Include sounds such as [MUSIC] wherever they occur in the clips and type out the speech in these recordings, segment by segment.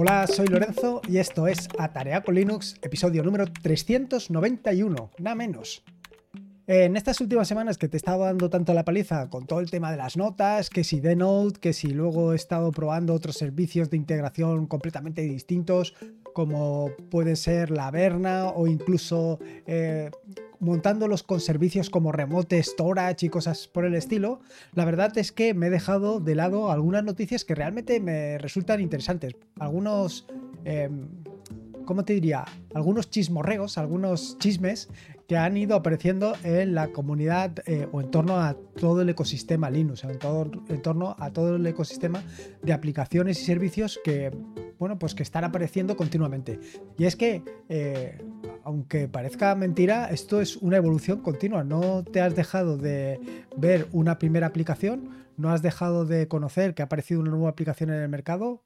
Hola, soy Lorenzo y esto es Atarea con Linux, episodio número 391, nada menos. En estas últimas semanas que te he estado dando tanto la paliza con todo el tema de las notas, que si Denote, que si luego he estado probando otros servicios de integración completamente distintos, como puede ser la Verna o incluso eh, montándolos con servicios como Remote Storage y cosas por el estilo, la verdad es que me he dejado de lado algunas noticias que realmente me resultan interesantes. Algunos... Em, ¿cómo te diría? Algunos chismorreos, algunos chismes que han ido apareciendo en la comunidad eh, o en torno a todo el ecosistema Linux, en, todo, en torno a todo el ecosistema de aplicaciones y servicios que, bueno, pues que están apareciendo continuamente. Y es que, eh, aunque parezca mentira, esto es una evolución continua. No te has dejado de ver una primera aplicación, no has dejado de conocer que ha aparecido una nueva aplicación en el mercado.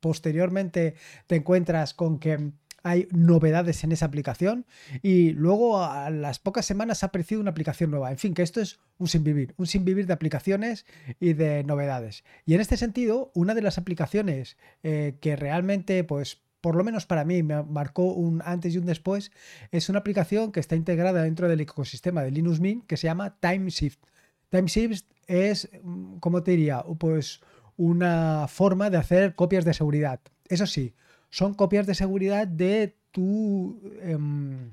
Posteriormente te encuentras con que hay novedades en esa aplicación y luego a las pocas semanas ha aparecido una aplicación nueva. En fin, que esto es un sinvivir, un sinvivir de aplicaciones y de novedades. Y en este sentido, una de las aplicaciones eh, que realmente, pues, por lo menos para mí, me marcó un antes y un después, es una aplicación que está integrada dentro del ecosistema de Linux Mint que se llama TimeShift. TimeShift es, mm, ¿cómo te diría? Pues una forma de hacer copias de seguridad. Eso sí, son copias de seguridad de tu, em,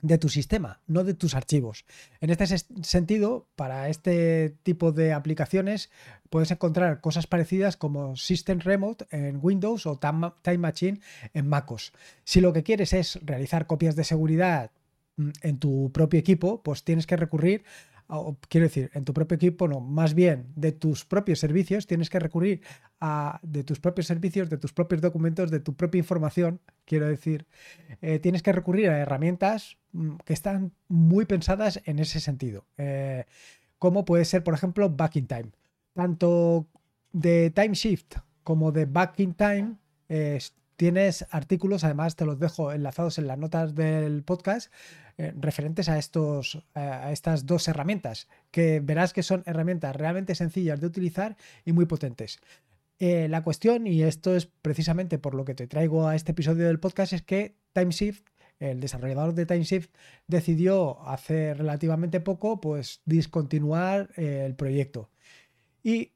de tu sistema, no de tus archivos. En este sentido, para este tipo de aplicaciones puedes encontrar cosas parecidas como System Remote en Windows o Time Machine en MacOS. Si lo que quieres es realizar copias de seguridad mm, en tu propio equipo, pues tienes que recurrir quiero decir, en tu propio equipo, no, más bien de tus propios servicios, tienes que recurrir a de tus propios servicios, de tus propios documentos, de tu propia información, quiero decir, eh, tienes que recurrir a herramientas mm, que están muy pensadas en ese sentido, eh, como puede ser, por ejemplo, Back in Time. Tanto de Time Shift como de Back in Time tienes artículos, además te los dejo enlazados en las notas del podcast, eh, referentes a, estos, a estas dos herramientas, que verás que son herramientas realmente sencillas de utilizar y muy potentes. Eh, la cuestión, y esto es precisamente por lo que te traigo a este episodio del podcast, es que TimeShift, el desarrollador de TimeShift, decidió hace relativamente poco pues discontinuar eh, el proyecto. Y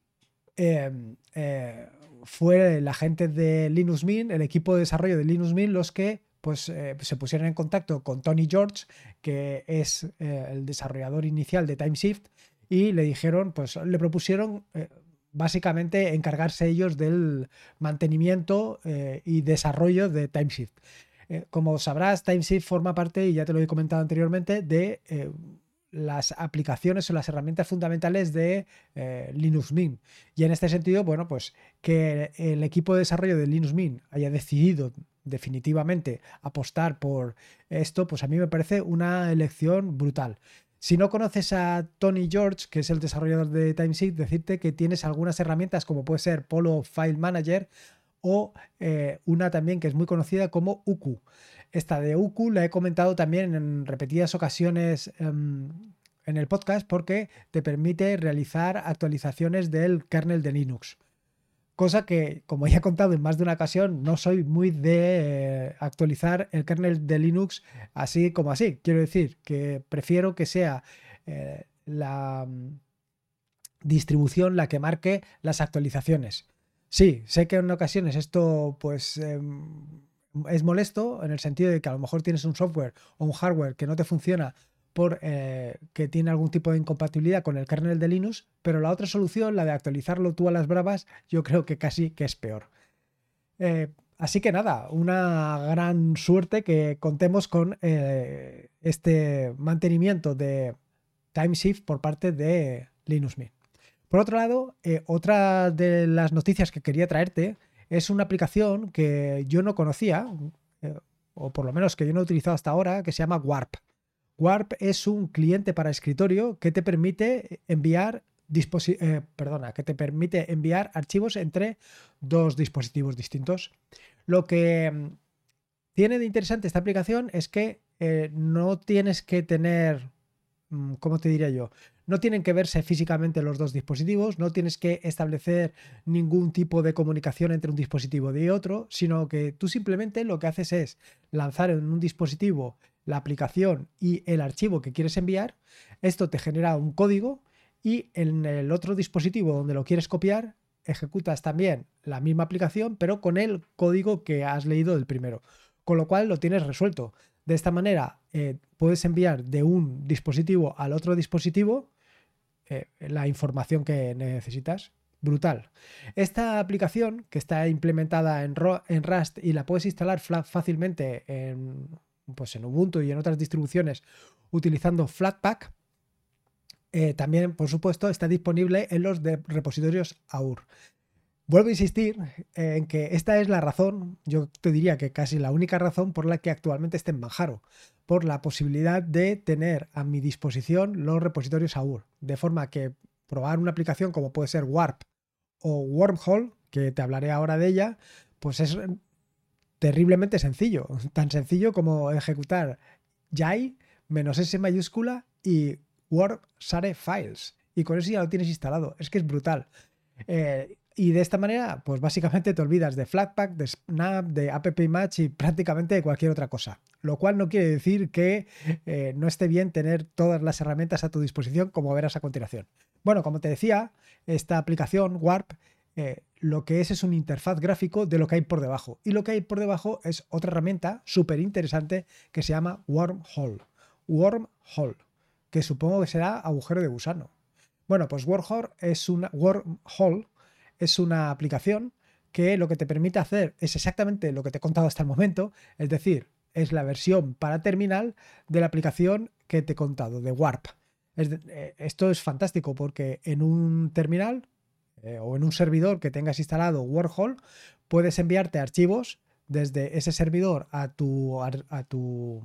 fue la gente de Linux Mint, el equipo de desarrollo de Linux Mint, los que pues, eh, se pusieron en contacto con Tony George, que es eh, el desarrollador inicial de TimeShift, y le dijeron, pues le propusieron eh, básicamente encargarse ellos del mantenimiento y desarrollo de TimeShift. como sabrás, TimeShift forma parte, y ya te lo he comentado anteriormente, de las aplicaciones o las herramientas fundamentales de eh, Linux Mint. Y en este sentido, bueno, pues que el equipo de desarrollo de Linux Mint haya decidido definitivamente apostar por esto, pues a mí me parece una elección brutal. Si no conoces a Tony George, que es el desarrollador de TimeSheet, decirte que tienes algunas herramientas como puede ser Polo File Manager o eh, una también que es muy conocida como Uku. Esta de Uku la he comentado también en repetidas ocasiones em, en el podcast porque te permite realizar actualizaciones del kernel de Linux. Cosa que, como ya he contado en más de una ocasión, no soy muy de eh, actualizar el kernel de Linux así como así. Quiero decir que prefiero que sea eh, la mm, distribución la que marque las actualizaciones. Sí, sé que en ocasiones esto pues em, es molesto en el sentido de que a lo mejor tienes un software o un hardware que no te funciona por eh, que tiene algún tipo de incompatibilidad con el kernel de Linux, pero la otra solución, la de actualizarlo tú a las bravas, yo creo que casi que es peor. Eh, así que nada, una gran suerte que contemos con eh, este mantenimiento de TimeShift por parte de Linux Mint. Por otro lado, otra de las noticias que quería traerte es una aplicación que yo no conocía, eh, o por lo menos que yo no he utilizado hasta ahora, que se llama Warp. Warp es un cliente para escritorio que te permite enviar eh, perdona, que te permite enviar archivos entre dos dispositivos distintos. Lo que mm, tiene de interesante esta aplicación es que eh, no tienes que tener mm, ¿cómo te diría yo? No tienen que verse físicamente los dos dispositivos, no tienes que establecer ningún tipo de comunicación entre un dispositivo y otro, sino que tú simplemente lo que haces es lanzar en un dispositivo la aplicación y el archivo que quieres enviar. Esto te genera un código y en el otro dispositivo donde lo quieres copiar ejecutas también la misma aplicación, pero con el código que has leído del primero. Con lo cual lo tienes resuelto. De esta manera eh, puedes enviar de un dispositivo al otro dispositivo eh, la información que necesitas. Brutal. Esta aplicación que está implementada en, en Rust y la puedes instalar fácilmente en, pues en Ubuntu y en otras distribuciones utilizando Flatpak, eh, también, por supuesto, está disponible en los repositorios AUR. Vuelvo a insistir en que esta es la razón, yo te diría que casi la única razón por la que actualmente esté en Manjaro, por la posibilidad de tener a mi disposición los repositorios AUR, de forma que probar una aplicación como puede ser Warp o Wormhole, que te hablaré ahora de ella, pues es terriblemente sencillo, [LAUGHS] tan sencillo como ejecutar Jai menos S mayúscula y Warp Sare Files. Y con eso ya lo tienes instalado. Es que es brutal. Eh, y de esta manera, pues básicamente te olvidas de Flatpak, de Snap, de AppImage y prácticamente de cualquier otra cosa. Lo cual no quiere decir que eh, no esté bien tener todas las herramientas a tu disposición, como verás a continuación. Bueno, como te decía, esta aplicación Warp eh, lo que es es un interfaz gráfico de lo que hay por debajo. Y lo que hay por debajo es otra herramienta súper interesante que se llama Wormhole. Wormhole, que supongo que será agujero de gusano. Bueno, pues Wormhole es una, Wormhole es una aplicación que lo que te permite hacer es exactamente lo que te he contado hasta el momento, es decir, es la versión para terminal de la aplicación que te he contado, de Warp. Eh, esto es fantástico porque en un terminal eh, o en un servidor que tengas instalado Warhol, puedes enviarte archivos desde ese servidor a tu, a, tu,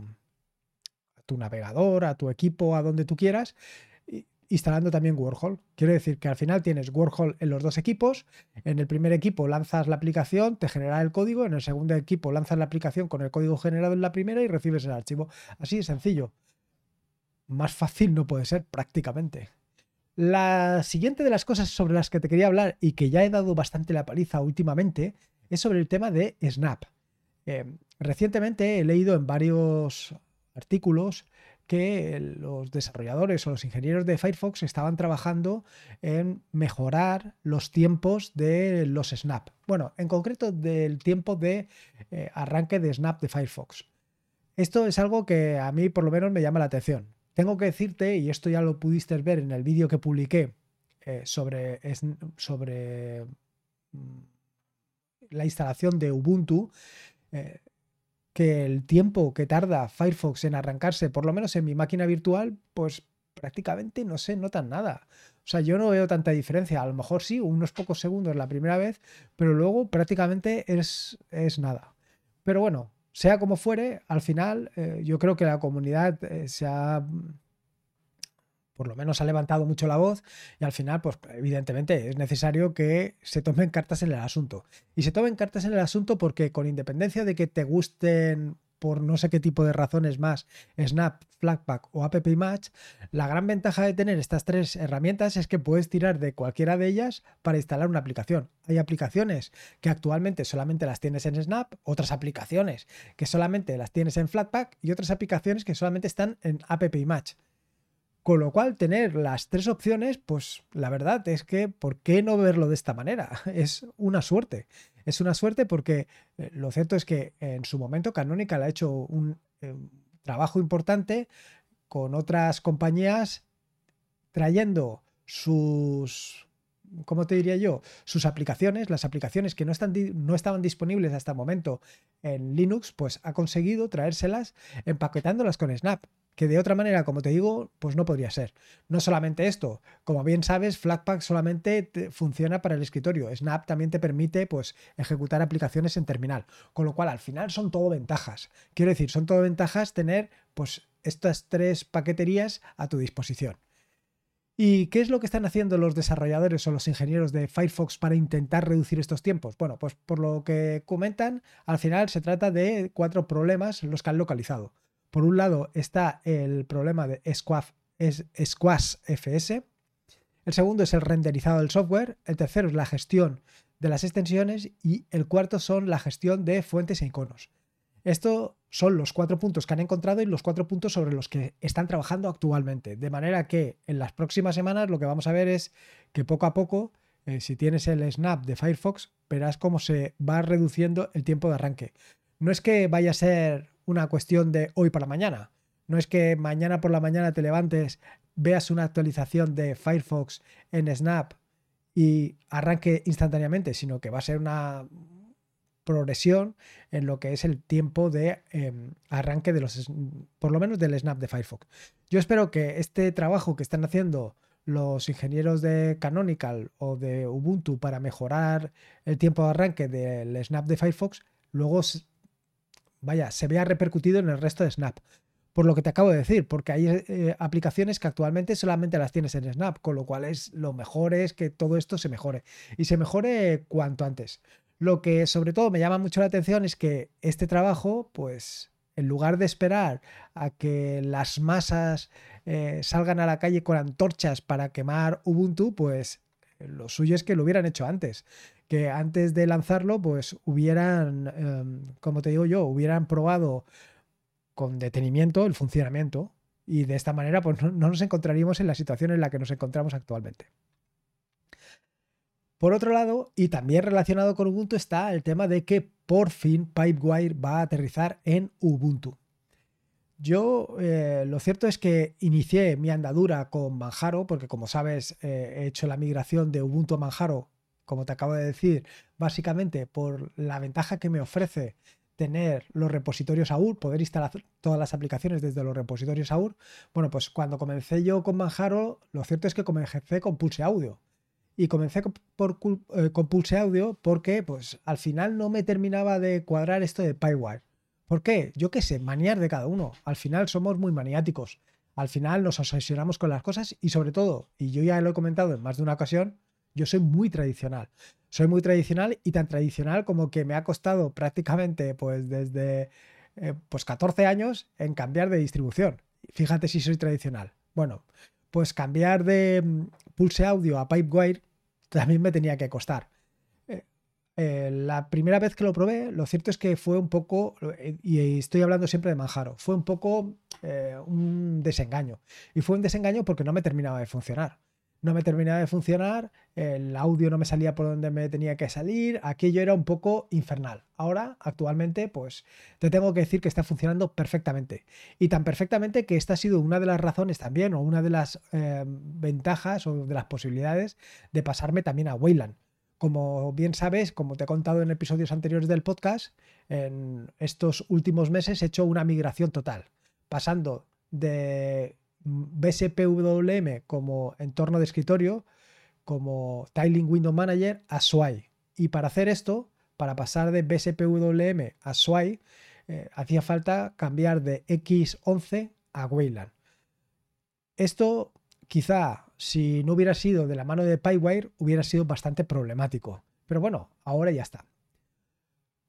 a tu navegador, a tu equipo, a donde tú quieras, instalando también Warhol. Quiero decir que al final tienes Warhol en los dos equipos. En el primer equipo lanzas la aplicación, te genera el código. En el segundo equipo lanzas la aplicación con el código generado en la primera y recibes el archivo. Así de sencillo. Más fácil no puede ser prácticamente. La siguiente de las cosas sobre las que te quería hablar y que ya he dado bastante la paliza últimamente es sobre el tema de Snap. Eh, recientemente he leído en varios artículos que los desarrolladores o los ingenieros de Firefox estaban trabajando en mejorar los tiempos de los Snap. Bueno, en concreto del tiempo de eh, arranque de Snap de Firefox. Esto es algo que a mí por lo menos me llama la atención. Tengo que decirte, y esto ya lo pudiste ver en el vídeo que publiqué eh, sobre, sobre mm, la instalación de Ubuntu, eh, que el tiempo que tarda Firefox en arrancarse, por lo menos en mi máquina virtual, pues prácticamente no se nota nada. O sea, yo no veo tanta diferencia. A lo mejor sí, unos pocos segundos la primera vez, pero luego prácticamente es, es nada. Pero bueno, sea como fuere, al final eh, yo creo que la comunidad eh, se ha, por lo menos ha levantado mucho la voz y al final, pues evidentemente es necesario que se tomen cartas en el asunto. Y se tomen cartas en el asunto porque con independencia de que te gusten por no sé qué tipo de razones más, Snap, Flatpak o AppImage, la gran ventaja de tener estas tres herramientas es que puedes tirar de cualquiera de ellas para instalar una aplicación. Hay aplicaciones que actualmente solamente las tienes en Snap, otras aplicaciones que solamente las tienes en Flatpak y otras aplicaciones que solamente están en AppImage. Con lo cual, tener las tres opciones, pues la verdad es que, ¿por qué no verlo de esta manera? [LAUGHS] Es una suerte. Es una suerte porque eh, lo cierto es que en su momento Canonical ha hecho un eh, trabajo importante con otras compañías trayendo sus, ¿cómo te diría yo? Sus aplicaciones, las aplicaciones que no, están, no estaban disponibles hasta el momento en Linux, pues ha conseguido traérselas empaquetándolas con Snap que de otra manera, como te digo, pues no podría ser. No solamente esto, como bien sabes, Flatpak solamente funciona para el escritorio. Snap también te permite pues ejecutar aplicaciones en terminal, con lo cual al final son todo ventajas. Quiero decir, son todo ventajas tener pues estas tres paqueterías a tu disposición. ¿Y qué es lo que están haciendo los desarrolladores o los ingenieros de Firefox para intentar reducir estos tiempos? Bueno, pues por lo que comentan, al final se trata de cuatro problemas los que han localizado. Por un lado está el problema de Squash, FS. El segundo es el renderizado del software. El tercero es la gestión de las extensiones. Y el cuarto son la gestión de fuentes e iconos. Estos son los cuatro puntos que han encontrado y los cuatro puntos sobre los que están trabajando actualmente. De manera que en las próximas semanas lo que vamos a ver es que poco a poco, eh, si tienes el snap de Firefox, verás cómo se va reduciendo el tiempo de arranque. No es que vaya a ser una cuestión de hoy para mañana. No es que mañana por la mañana te levantes, veas una actualización de Firefox en Snap y arranque instantáneamente, sino que va a ser una progresión en lo que es el tiempo de em, arranque de los, por lo menos del Snap de Firefox. Yo espero que este trabajo que están haciendo los ingenieros de Canonical o de Ubuntu para mejorar el tiempo de arranque del Snap de Firefox, luego vaya, se vea repercutido en el resto de Snap. Por lo que te acabo de decir, porque hay eh, aplicaciones que actualmente solamente las tienes en Snap, con lo cual es lo mejor es que todo esto se mejore y se mejore cuanto antes. Lo que sobre todo me llama mucho la atención es que este trabajo, pues en lugar de esperar a que las masas eh, salgan a la calle con antorchas para quemar Ubuntu, pues lo suyo es que lo hubieran hecho antes que antes de lanzarlo, pues hubieran, em, como te digo yo, hubieran probado con detenimiento el funcionamiento y de esta manera pues no, nos encontraríamos en la situación en la que nos encontramos actualmente. Por otro lado, y también relacionado con Ubuntu, está el tema de que por fin Pipewire va a aterrizar en Ubuntu. Yo eh, lo cierto es que inicié mi andadura con Manjaro, porque como sabes eh, he hecho la migración de Ubuntu a Manjaro como te acabo de decir, básicamente por la ventaja que me ofrece tener los repositorios AUR, poder instalar todas las aplicaciones desde los repositorios AUR. Bueno, pues cuando comencé yo con Manjaro, lo cierto es que comencé con Pulse Audio. Y comencé con, eh, con Pulse Audio porque pues al final no me terminaba de cuadrar esto de PyWire. ¿Por qué? Yo qué sé, manías de cada uno. Al final somos muy maniáticos. Al final nos obsesionamos con las cosas y sobre todo, y yo ya lo he comentado en más de una ocasión, yo soy muy tradicional. Soy muy tradicional y tan tradicional como que me ha costado prácticamente pues desde eh, pues 14 años en cambiar de distribución. Fíjate si soy tradicional. Bueno, pues cambiar de mm, Pulse Audio a Pipewire también me tenía que costar. Eh, eh, la primera vez que lo probé, lo cierto es que fue un poco, y estoy hablando siempre de Manjaro, fue un poco un desengaño. Y fue un desengaño porque no me terminaba de funcionar no me terminaba de funcionar, el audio no me salía por donde me tenía que salir, aquello era un poco infernal. Ahora, actualmente, pues te tengo que decir que está funcionando perfectamente. Y tan perfectamente que esta ha sido una de las razones también, o una de las eh, ventajas o de las posibilidades de pasarme también a Wayland. Como bien sabes, como te he contado en episodios anteriores del podcast, en estos últimos meses he hecho una migración total, pasando de BSPWM como entorno de escritorio, como Tiling Window Manager a SWI. Y para hacer esto, para pasar de BSPWM a SWI, eh, hacía falta cambiar de X11 a Wayland. Esto quizá si no hubiera sido de la mano de PyWire hubiera sido bastante problemático. Pero bueno, ahora ya está.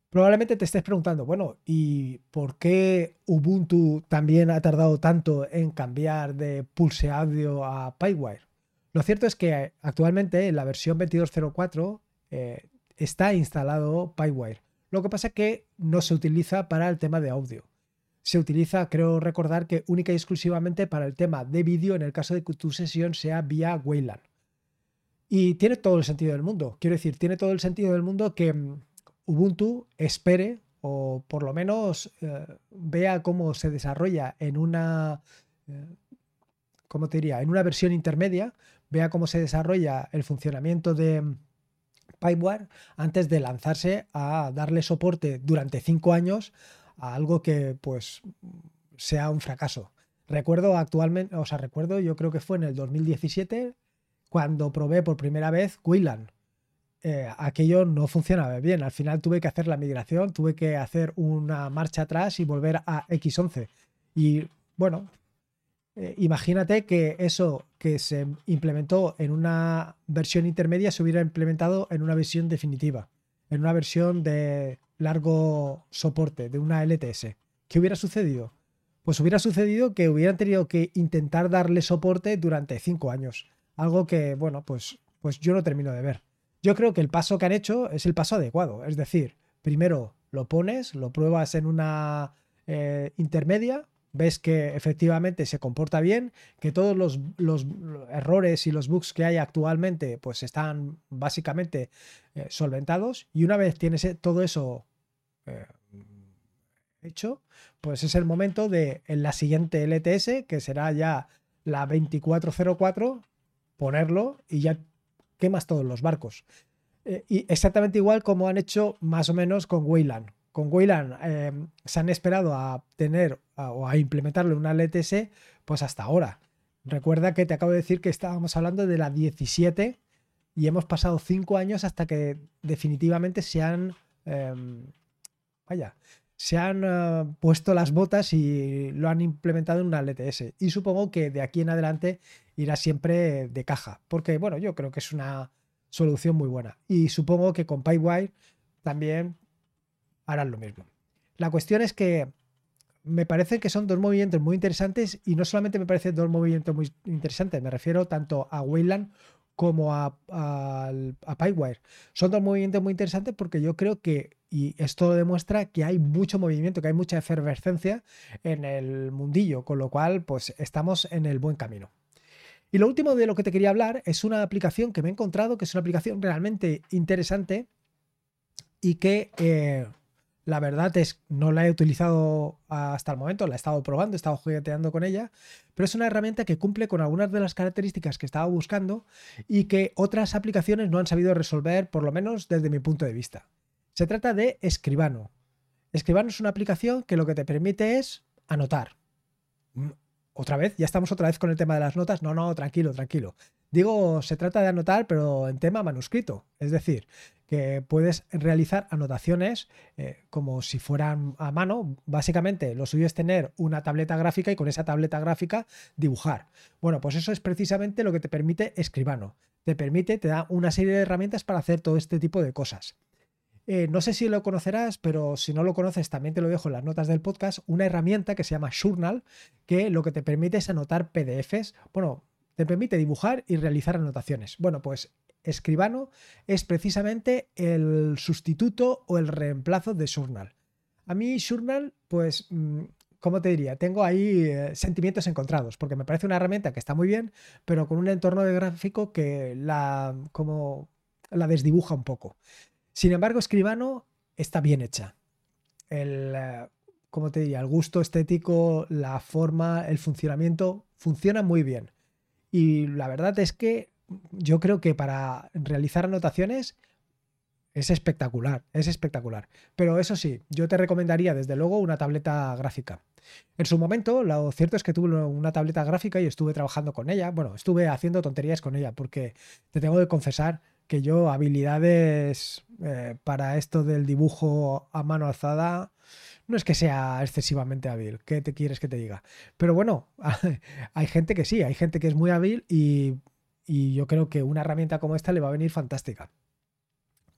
Probablemente te estés preguntando, bueno, ¿y por qué Ubuntu también ha tardado tanto en cambiar de Pulse Audio a PyWire? Lo cierto es que actualmente en la versión 22.04 eh, está instalado PyWire. Lo que pasa es que no se utiliza para el tema de audio. Se utiliza, creo recordar, que única y exclusivamente para el tema de vídeo en el caso de que tu sesión sea vía Wayland. Y tiene todo el sentido del mundo. Quiero decir, tiene todo el sentido del mundo que mm, Ubuntu espere o por lo menos eh, vea cómo se desarrolla en una, eh, ¿cómo te diría? En una versión intermedia, vea cómo se desarrolla el funcionamiento de Pipewire antes de lanzarse a darle soporte durante cinco años a algo que pues sea un fracaso. Recuerdo actualmente, o sea, recuerdo, yo creo que fue en el 2017 cuando probé por primera vez Wayland eh, aquello no funcionaba bien. Al final tuve que hacer la migración, tuve que hacer una marcha atrás y volver a X11. Y bueno, eh, imagínate que eso que se implementó en una versión intermedia se hubiera implementado en una versión definitiva, en una versión de largo soporte, de una LTS. ¿Qué hubiera sucedido? pues hubiera sucedido que hubieran tenido que intentar darle soporte durante cinco años. Algo que, bueno, pues, pues yo no termino de ver. Yo creo que el paso que han hecho es el paso adecuado. Es decir, primero lo pones, lo pruebas en una eh, intermedia, ves que efectivamente se comporta bien, que todos los, errores y los bugs que hay actualmente pues están básicamente eh, solventados y una vez tienes eh, todo eso hecho, pues es el momento de en la siguiente LTS, que será ya la 2404, ponerlo y ya quemas todos los barcos. Eh, y exactamente igual como han hecho más o menos con Wayland. Con Wayland eh, se han esperado a tener o a implementarlo en una LTS pues hasta ahora. Recuerda que te acabo de decir que estábamos hablando de la 17 y hemos pasado 5 años hasta que definitivamente se han... Em, vaya, se han eh, puesto las botas y lo han implementado en una LTS. Y supongo que de aquí en adelante irá siempre de caja, porque bueno, yo creo que es una solución muy buena. Y supongo que con Pipewire también harán lo mismo. La cuestión es que me parece que son dos movimientos muy interesantes y no solamente me parecen dos movimientos muy interesantes, me refiero tanto a Wayland como a, a, Pipewire. Son dos movimientos muy interesantes porque yo creo que, y esto demuestra que hay mucho movimiento, que hay mucha efervescencia en el mundillo, con lo cual pues estamos en el buen camino. Y lo último de lo que te quería hablar es una aplicación que me he encontrado, que es una aplicación realmente interesante y que eh, la verdad es, no la he utilizado hasta el momento, la he estado probando, he estado jugueteando con ella, pero es una herramienta que cumple con algunas de las características que estaba buscando y que otras aplicaciones no han sabido resolver, por lo menos desde mi punto de vista. Se trata de Escribano. Escribano es una aplicación que lo que te permite es anotar. Mm, otra vez, ya estamos otra vez con el tema de las notas. No, no, tranquilo, tranquilo. Digo, se trata de anotar, pero en tema manuscrito. Es decir, que puedes realizar anotaciones eh, como si fueran a mano. Básicamente, lo suyo es tener una tableta gráfica y con esa tableta gráfica dibujar. Bueno, pues eso es precisamente lo que te permite Escribano. Te permite, te da una serie de herramientas para hacer todo este tipo de cosas. Eh, no sé si lo conocerás, pero si no lo conoces, también te lo dejo en las notas del podcast, una herramienta que se llama Journal, que lo que te permite es anotar PDFs. Bueno, te permite dibujar y realizar anotaciones. Bueno, pues Escribano es precisamente el sustituto o el reemplazo de Journal. A mí Journal, pues, mm, ¿cómo te diría? Tengo ahí eh, sentimientos encontrados, porque me parece una herramienta que está muy bien, pero con un entorno de gráfico que la, como, la desdibuja un poco. Sin embargo, Escribano está bien hecha. El, eh, ¿cómo te diría? El gusto estético, la forma, el funcionamiento, funciona muy bien. Y la verdad es que yo creo que para realizar anotaciones es espectacular, es espectacular. Pero eso sí, yo te recomendaría desde luego una tableta gráfica. En su momento, lo cierto es que tuve una tableta gráfica y estuve trabajando con ella. Bueno, estuve haciendo tonterías con ella porque te tengo que confesar que yo habilidades eh, para esto del dibujo a mano alzada no es que sea excesivamente hábil, ¿qué te quieres que te diga? Pero bueno, [LAUGHS] hay gente que sí, hay gente que es muy hábil y, yo creo que una herramienta como esta le va a venir fantástica.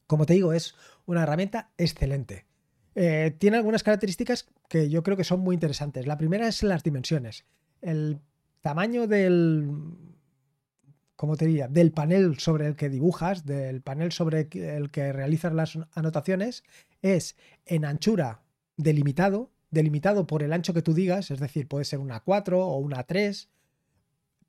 Como te digo, es una herramienta excelente. Eh, tiene algunas características que yo creo que son muy interesantes. La primera es las dimensiones. El tamaño del, ¿cómo te diría? Del panel sobre el que dibujas, del panel sobre el que realizas las anotaciones, es en anchura delimitado, delimitado por el ancho que tú digas, es decir, puede ser una 4 o una 3,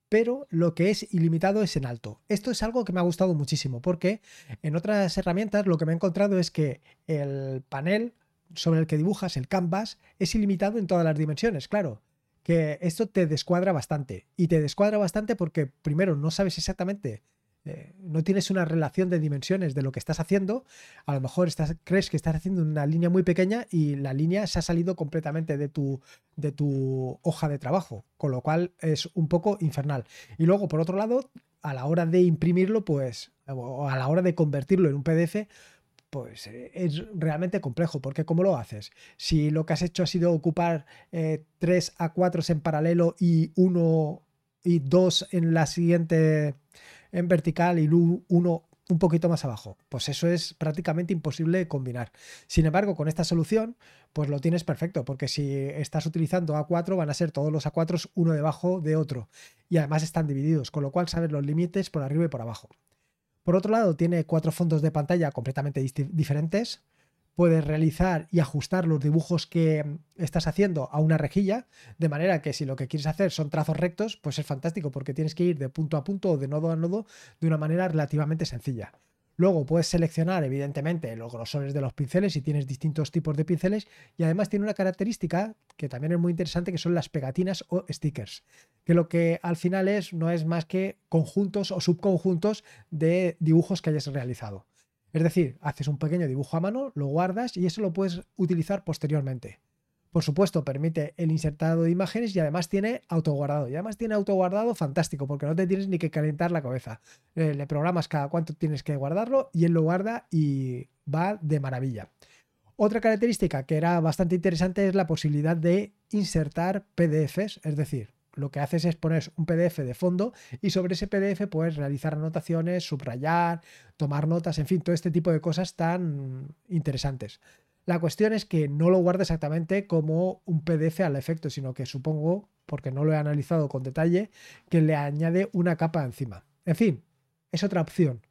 pero lo que es ilimitado es en alto. Esto es algo que me ha gustado muchísimo porque en otras herramientas lo que me he encontrado es que el panel sobre el que dibujas, el canvas, es ilimitado en todas las dimensiones, claro que esto te descuadra bastante. Y te descuadra bastante porque primero no sabes exactamente eh, no tienes una relación de dimensiones de lo que estás haciendo, a lo mejor estás, crees que estás haciendo una línea muy pequeña y la línea se ha salido completamente de tu, de tu hoja de trabajo, con lo cual es un poco infernal. Y luego, por otro lado, a la hora de imprimirlo, pues, o a la hora de convertirlo en un PDF, pues eh, es realmente complejo, porque ¿cómo lo haces? Si lo que has hecho ha sido ocupar eh, tres a 4 en paralelo y uno y dos en la siguiente en vertical y uno un poquito más abajo. Pues eso es prácticamente imposible combinar. Sin embargo, con esta solución, pues lo tienes perfecto, porque si estás utilizando A4, van a ser todos los A4 uno debajo de otro. Y además están divididos, con lo cual sabes los límites por arriba y por abajo. Por otro lado, tiene cuatro fondos de pantalla completamente diferentes. Puedes realizar y ajustar los dibujos que estás haciendo a una rejilla, de manera que si lo que quieres hacer son trazos rectos, pues es fantástico porque tienes que ir de punto a punto o de nodo a nodo de una manera relativamente sencilla. Luego puedes seleccionar, evidentemente, los grosores de los pinceles si tienes distintos tipos de pinceles y además tiene una característica que también es muy interesante que son las pegatinas o stickers, que lo que al final es no es más que conjuntos o subconjuntos de dibujos que hayas realizado. Es decir, haces un pequeño dibujo a mano, lo guardas y eso lo puedes utilizar posteriormente. Por supuesto, permite el insertado de imágenes y además tiene autoguardado. Y además tiene autoguardado fantástico, porque no te tienes ni que calentar la cabeza. Eh, le programas cada cuánto tienes que guardarlo y él lo guarda y va de maravilla. Otra característica que era bastante interesante es la posibilidad de insertar PDFs, es decir, lo que haces es poner un PDF de fondo y sobre ese PDF puedes realizar anotaciones, subrayar, tomar notas, en fin, todo este tipo de cosas tan interesantes. La cuestión es que no lo guarda exactamente como un PDF al efecto, sino que supongo, porque no lo he analizado con detalle, que le añade una capa encima. En fin, es otra opción.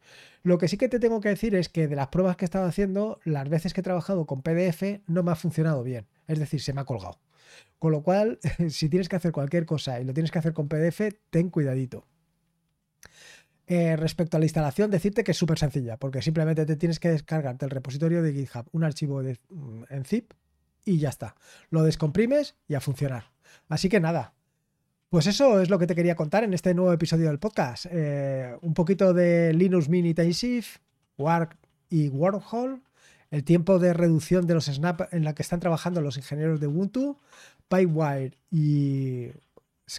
Lo que sí que te tengo que decir es que de las pruebas que he estado haciendo, las veces que he trabajado con PDF no me ha funcionado bien. Es decir, se me ha colgado. Con lo cual, [LAUGHS] si tienes que hacer cualquier cosa y lo tienes que hacer con PDF, ten cuidadito. Eh, respecto a la instalación, decirte que es súper sencilla, porque simplemente te tienes que descargarte el repositorio de GitHub, un archivo mm, en zip y ya está. Lo descomprimes y a funcionar. Así que nada. Pues eso es lo que te quería contar en este nuevo episodio del podcast. Eh, un poquito de Linux Mini Intensive, Warp y Wormhole, el tiempo de reducción de los snap en la que están trabajando los ingenieros de Ubuntu, PyWire y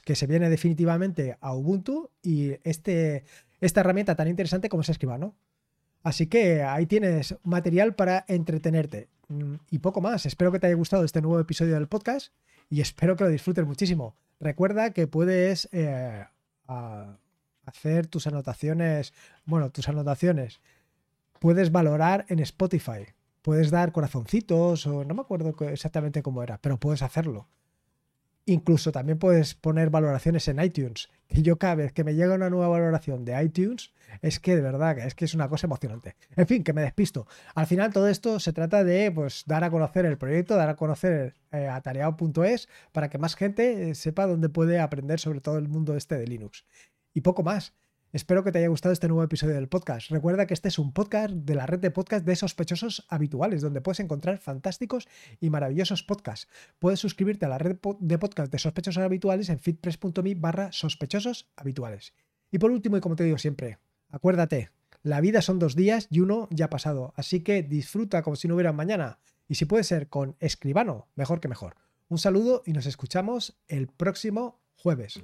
que se viene definitivamente a Ubuntu y este esta herramienta tan interesante como es Escribano. Así que ahí tienes material para entretenerte. Mm, y poco más. Espero que te haya gustado este nuevo episodio del podcast y espero que lo disfrutes muchísimo. Recuerda que puedes eh, hacer tus anotaciones, bueno, tus anotaciones. Puedes valorar en Spotify. Puedes dar corazoncitos o no me acuerdo exactamente cómo era, pero puedes hacerlo. Incluso también puedes poner valoraciones en iTunes. Que yo cada vez que me llega una nueva valoración de iTunes, es que de verdad, es que es una cosa emocionante. En fin, que me despisto. Al final todo esto se trata de pues, dar a conocer el proyecto, dar a conocer eh, atareado.es para que más gente eh, sepa dónde puede aprender sobre todo el mundo este de Linux. Y poco más. Espero que te haya gustado este nuevo episodio del podcast. Recuerda que este es un podcast de la red de podcast de sospechosos habituales, donde puedes encontrar fantásticos y maravillosos podcasts. Puedes suscribirte a la red de podcast de sospechosos habituales en fitpress.me barra sospechosos habituales. Y por último, y como te digo siempre, acuérdate, la vida son dos días y uno ya ha pasado, así que disfruta como si no hubiera mañana. Y si puede ser con escribano, mejor que mejor. Un saludo y nos escuchamos el próximo jueves.